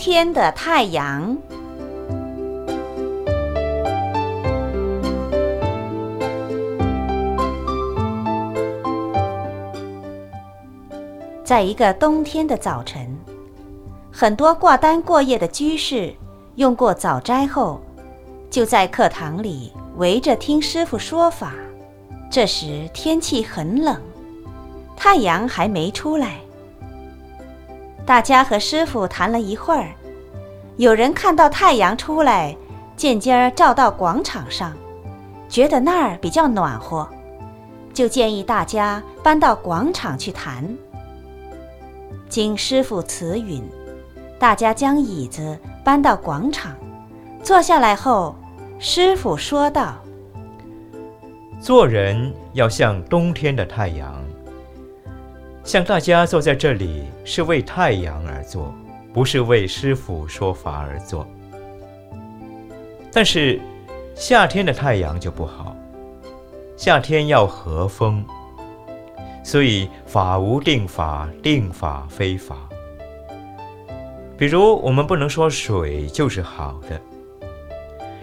天的太阳。在一个冬天的早晨，很多挂单过夜的居士用过早斋后，就在课堂里围着听师傅说法。这时天气很冷，太阳还没出来。大家和师傅谈了一会儿，有人看到太阳出来，渐渐照到广场上，觉得那儿比较暖和，就建议大家搬到广场去谈。经师傅慈允，大家将椅子搬到广场，坐下来后，师傅说道：“做人要像冬天的太阳，像大家坐在这里是为太阳而做，不是为师傅说法而做。但是夏天的太阳就不好，夏天要和风。”所以法无定法，定法非法。比如，我们不能说水就是好的。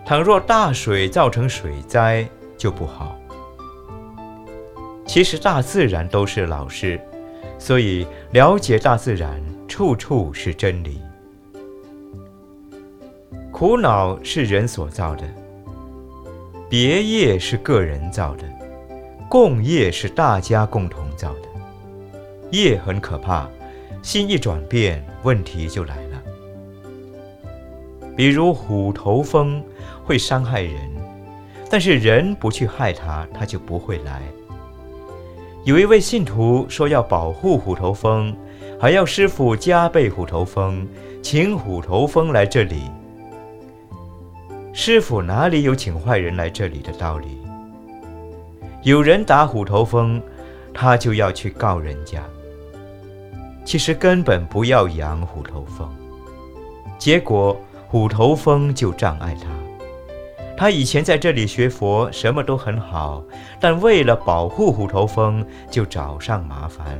倘若大水造成水灾，就不好。其实大自然都是老师，所以了解大自然，处处是真理。苦恼是人所造的，别业是个人造的。共业是大家共同造的，业很可怕，心一转变，问题就来了。比如虎头蜂会伤害人，但是人不去害它，它就不会来。有一位信徒说要保护虎头蜂，还要师傅加倍虎头蜂，请虎头蜂来这里。师傅哪里有请坏人来这里的道理？有人打虎头蜂，他就要去告人家。其实根本不要养虎头蜂，结果虎头蜂就障碍他。他以前在这里学佛，什么都很好，但为了保护虎头蜂，就找上麻烦。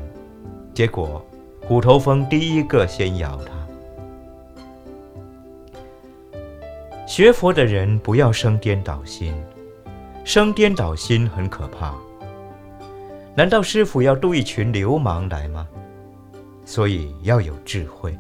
结果虎头蜂第一个先咬他。学佛的人不要生颠倒心。生颠倒心很可怕。难道师傅要渡一群流氓来吗？所以要有智慧。